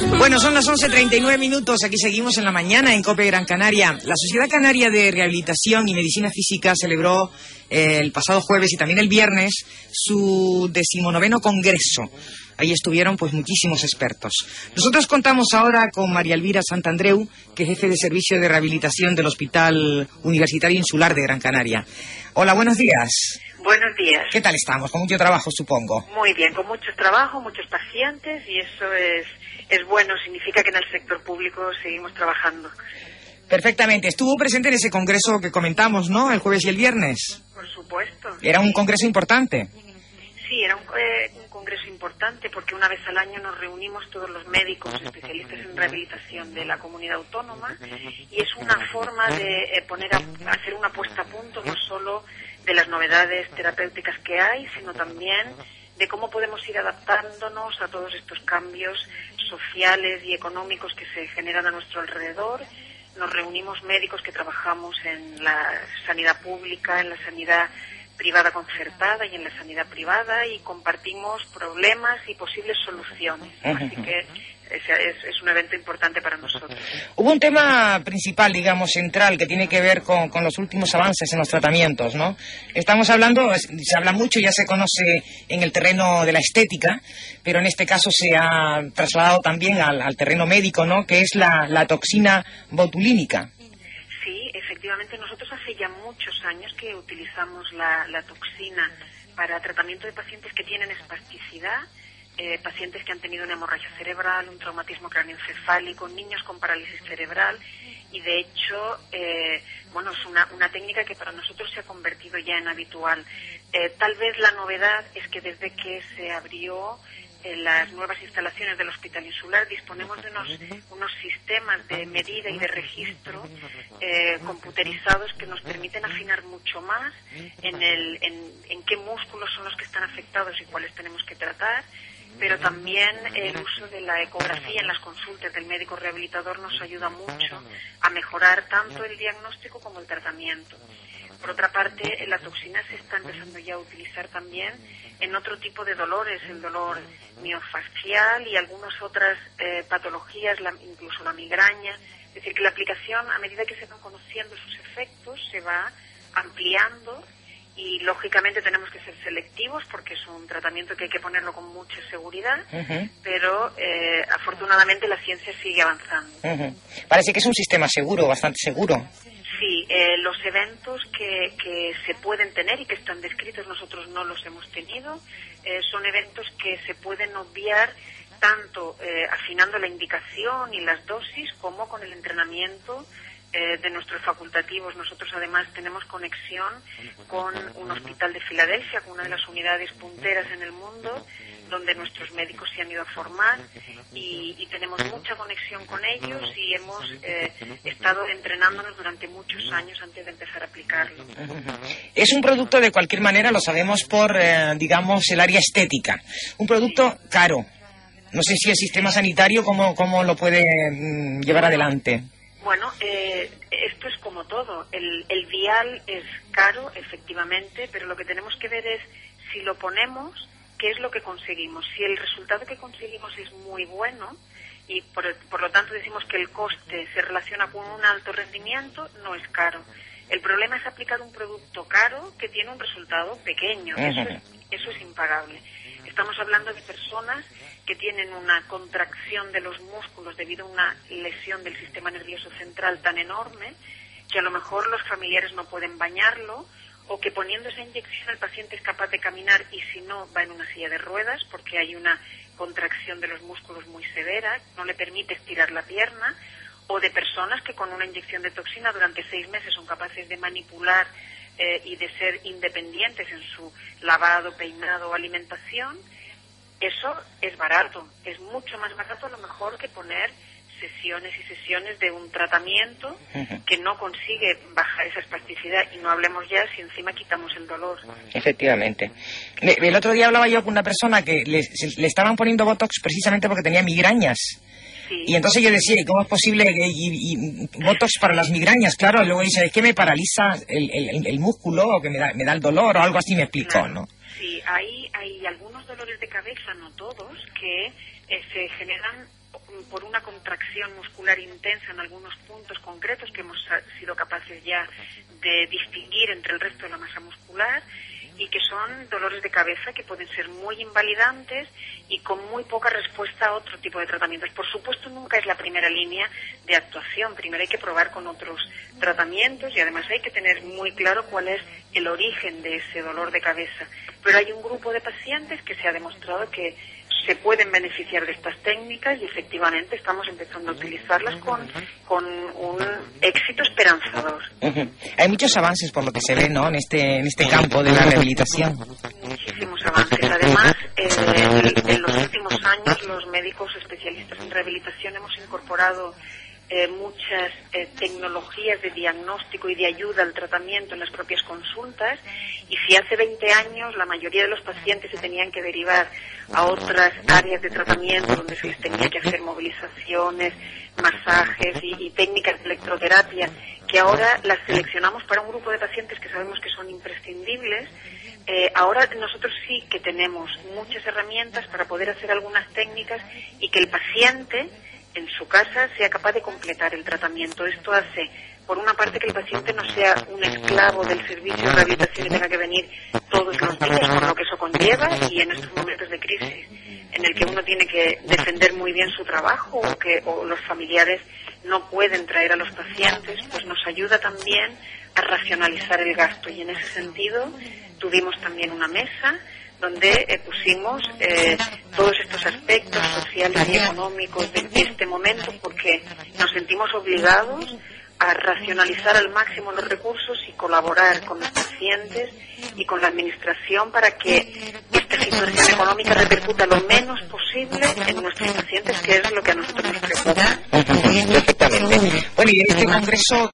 Bueno, son las 11.39 minutos. Aquí seguimos en la mañana en COPE Gran Canaria. La Sociedad Canaria de Rehabilitación y Medicina Física celebró eh, el pasado jueves y también el viernes su decimonoveno congreso. Ahí estuvieron pues muchísimos expertos. Nosotros contamos ahora con María Elvira Santandreu, que es jefe de servicio de rehabilitación del Hospital Universitario Insular de Gran Canaria. Hola, buenos días. Buenos días. ¿Qué tal estamos? Con mucho trabajo, supongo. Muy bien, con mucho trabajo, muchos pacientes y eso es, es bueno, significa que en el sector público seguimos trabajando. Perfectamente. Estuvo presente en ese congreso que comentamos, ¿no? El jueves y el viernes. Por supuesto. Era un congreso importante. Sí, era un, eh, un congreso importante porque una vez al año nos reunimos todos los médicos especialistas en rehabilitación de la comunidad autónoma y es una forma de eh, poner a, hacer una puesta a punto no solo de las novedades terapéuticas que hay, sino también de cómo podemos ir adaptándonos a todos estos cambios sociales y económicos que se generan a nuestro alrededor. Nos reunimos médicos que trabajamos en la sanidad pública, en la sanidad privada concertada y en la sanidad privada y compartimos problemas y posibles soluciones. Así que es, es- es un evento importante para nosotros. Hubo un tema principal, digamos, central, que tiene que ver con, con los últimos avances en los tratamientos, ¿no? Estamos hablando, se habla mucho, ya se conoce en el terreno de la estética, pero en este caso se ha trasladado también al, al terreno médico, ¿no? Que es la, la toxina botulínica. Efectivamente, nosotros hace ya muchos años que utilizamos la, toxina para tratamiento de pacientes que tienen espasticidad, eh, pacientes que han tenido una hemorragia cerebral, un traumatismo cráneoencefálico, niños con parálisis cerebral y de hecho, eh, bueno, es una, una técnica que para nosotros se ha convertido ya en habitual. Eh, tal vez la novedad es que desde que se abrió en las nuevas instalaciones del Hospital Insular disponemos de unos, unos sistemas de medida y de registro eh, computerizados que nos permiten afinar mucho más en, el, en, en qué músculos son los que están afectados y cuáles tenemos que tratar, pero también el uso de la ecografía en las consultas del médico rehabilitador nos ayuda mucho a mejorar tanto el diagnóstico como el tratamiento. Por otra parte, la toxina se está empezando ya a utilizar también en otro tipo de dolores, el dolor miofascial y algunas otras eh, patologías, la- incluso la migraña. Es decir, que la aplicación, a medida que se van conociendo sus efectos, se va ampliando y, lógicamente, tenemos que ser selectivos porque es un tratamiento que hay que ponerlo con mucha seguridad, Ujú, pero eh, afortunadamente la ciencia sigue avanzando. ujú. Parece que es un sistema seguro, bastante seguro. Sí, eh, los eventos que, que se pueden tener y que están descritos nosotros no los hemos tenido. eh, son eventos que se pueden obviar tanto eh, afinando la indicación y las dosis como con el entrenamiento de nuestros facultativos. Nosotros además tenemos conexión con un hospital de Filadelfia, con una de las unidades punteras en el mundo, donde nuestros médicos se han ido a formar y, y tenemos mucha conexión con ellos y hemos eh, estado entrenándonos durante muchos años antes de empezar a aplicarlo. Es un producto, de cualquier manera, lo sabemos por, eh, digamos, el área estética. Un producto caro. No sé si el sistema sanitario cómo, cómo lo puede mm, llevar adelante. Bueno, eh, esto es como todo. El, el vial es caro, efectivamente, pero lo que tenemos que ver es si lo ponemos, qué es lo que conseguimos. Si el resultado que conseguimos es muy bueno y por, por lo tanto decimos que el coste se relaciona con un alto rendimiento, no es caro. El problema es aplicar un producto caro que tiene un resultado pequeño. Eso es, eso es impagable. Estamos hablando de personas que tienen una contracción de los músculos debido a una lesión del sistema nervioso central tan enorme que a lo mejor los familiares no pueden bañarlo o que poniendo esa inyección el paciente es capaz de caminar y si no va en una silla de ruedas porque hay una contracción de los músculos muy severa, no le permite estirar la pierna, o de personas que con una inyección de toxina durante seis meses son capaces de manipular eh, y de ser independientes en su lavado, peinado o alimentación, eso es barato. Es mucho más barato a lo mejor que poner sesiones y sesiones de un tratamiento que no consigue bajar esa espasticidad y no hablemos ya si encima quitamos el dolor. Efectivamente. El otro día hablaba yo con una persona que le, le estaban poniendo Botox precisamente porque tenía migrañas. Sí. Y entonces yo decía, ¿y cómo es posible y, y Botox para las migrañas? Claro, y luego dice, es que me paraliza el, el- el músculo o que me da, me da el dolor o algo así me explicó, Claro. ¿no? Sí, hay, hay algunos dolores de cabeza, no todos, que eh, se generan por una contracción muscular intensa en algunos puntos concretos que hemos sido capaces ya de distinguir entre el resto de la masa muscular y que son dolores de cabeza que pueden ser muy invalidantes y con muy poca respuesta a otro tipo de tratamientos. Por supuesto, nunca es la primera línea de actuación. Primero hay que probar con otros tratamientos y además hay que tener muy claro cuál es el origen de ese dolor de cabeza. Pero hay un grupo de pacientes que se ha demostrado que se pueden beneficiar de estas técnicas y efectivamente estamos empezando a utilizarlas con, con un éxito esperanzador. Hay muchos avances por lo que se ve ¿no? en, este, en este campo de la rehabilitación. Muchísimos avances. Además, eh, en los últimos años los médicos especialistas en rehabilitación hemos incorporado eh, muchas eh, tecnologías de diagnóstico y de ayuda al tratamiento en las propias consultas. Y si hace 20 años la mayoría de los pacientes se tenían que derivar a otras áreas de tratamiento donde se les tenía que hacer movilizaciones, masajes y, técnicas de electroterapia, que ahora las seleccionamos para un grupo de pacientes que sabemos que son imprescindibles, eh, ahora nosotros sí que tenemos muchas herramientas para poder hacer algunas técnicas y que el paciente en su casa sea capaz de completar el tratamiento. Esto hace, por una parte, que el paciente no sea un esclavo del servicio de rehabilitación y tenga que venir todos los días, con lo que eso conlleva, y en estos momentos de crisis en el que uno tiene que defender muy bien su trabajo o que o los familiares no pueden traer a los pacientes, pues nos ayuda también a racionalizar el gasto. Y en ese sentido tuvimos también una mesa donde eh, pusimos eh, todos estos aspectos sociales y económicos de este momento porque nos sentimos obligados a racionalizar al máximo los recursos y colaborar con los pacientes y con la administración para que esta situación económica repercuta lo menos posible en nuestros pacientes, que es lo que a nosotros nos preocupa. Perfectamente. Bueno, y en este congreso